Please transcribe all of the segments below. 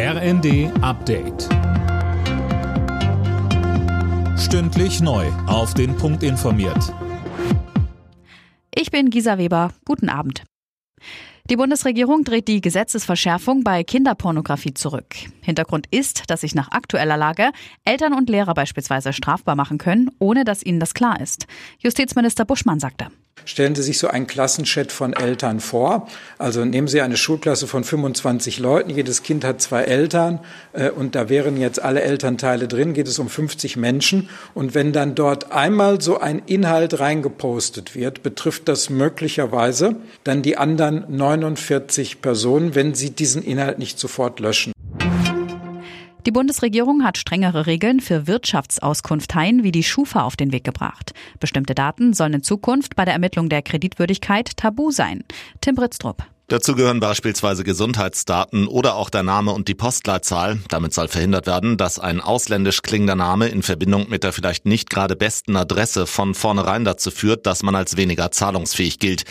RND Update. Stündlich neu. Auf den Punkt informiert. Ich bin Gisa Weber. Guten Abend. Die Bundesregierung dreht die Gesetzesverschärfung bei Kinderpornografie zurück. Hintergrund ist, dass sich nach aktueller Lage Eltern und Lehrer beispielsweise strafbar machen können, ohne dass ihnen das klar ist. Justizminister Buschmann sagte. Stellen Sie sich so einen Klassenchat von Eltern vor. Also nehmen Sie eine Schulklasse von 25 Leuten. Jedes Kind hat zwei Eltern äh, und da wären jetzt alle Elternteile drin. Geht es um 50 Menschen. Und wenn dann dort einmal so ein Inhalt reingepostet wird, betrifft das möglicherweise dann die anderen 49 Personen, wenn sie diesen Inhalt nicht sofort löschen. Die Bundesregierung hat strengere Regeln für Wirtschaftsauskunfteien wie die Schufa auf den Weg gebracht. Bestimmte Daten sollen in Zukunft bei der Ermittlung der Kreditwürdigkeit tabu sein. Tim Britztrup. Dazu gehören beispielsweise Gesundheitsdaten oder auch der Name und die Postleitzahl. Damit soll verhindert werden, dass ein ausländisch klingender Name in Verbindung mit der vielleicht nicht gerade besten Adresse von vornherein dazu führt, dass man als weniger zahlungsfähig gilt.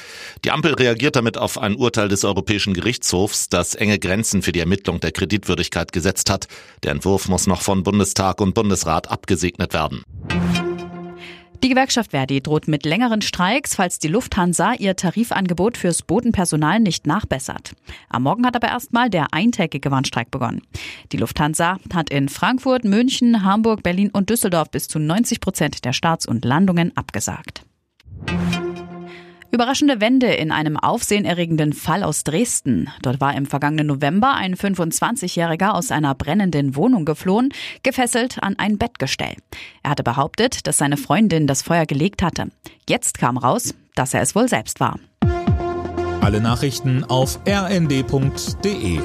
Die Ampel reagiert damit auf ein Urteil des Europäischen Gerichtshofs, das enge Grenzen für die Ermittlung der Kreditwürdigkeit gesetzt hat. Der Entwurf muss noch von Bundestag und Bundesrat abgesegnet werden. Die Gewerkschaft Verdi droht mit längeren Streiks, falls die Lufthansa ihr Tarifangebot fürs Bodenpersonal nicht nachbessert. Am Morgen hat aber erstmal der eintägige Warnstreik begonnen. Die Lufthansa hat in Frankfurt, München, Hamburg, Berlin und Düsseldorf bis zu 90 Prozent der Starts und Landungen abgesagt. Überraschende Wende in einem aufsehenerregenden Fall aus Dresden. Dort war im vergangenen November ein 25-Jähriger aus einer brennenden Wohnung geflohen, gefesselt an ein Bettgestell. Er hatte behauptet, dass seine Freundin das Feuer gelegt hatte. Jetzt kam raus, dass er es wohl selbst war. Alle Nachrichten auf rnd.de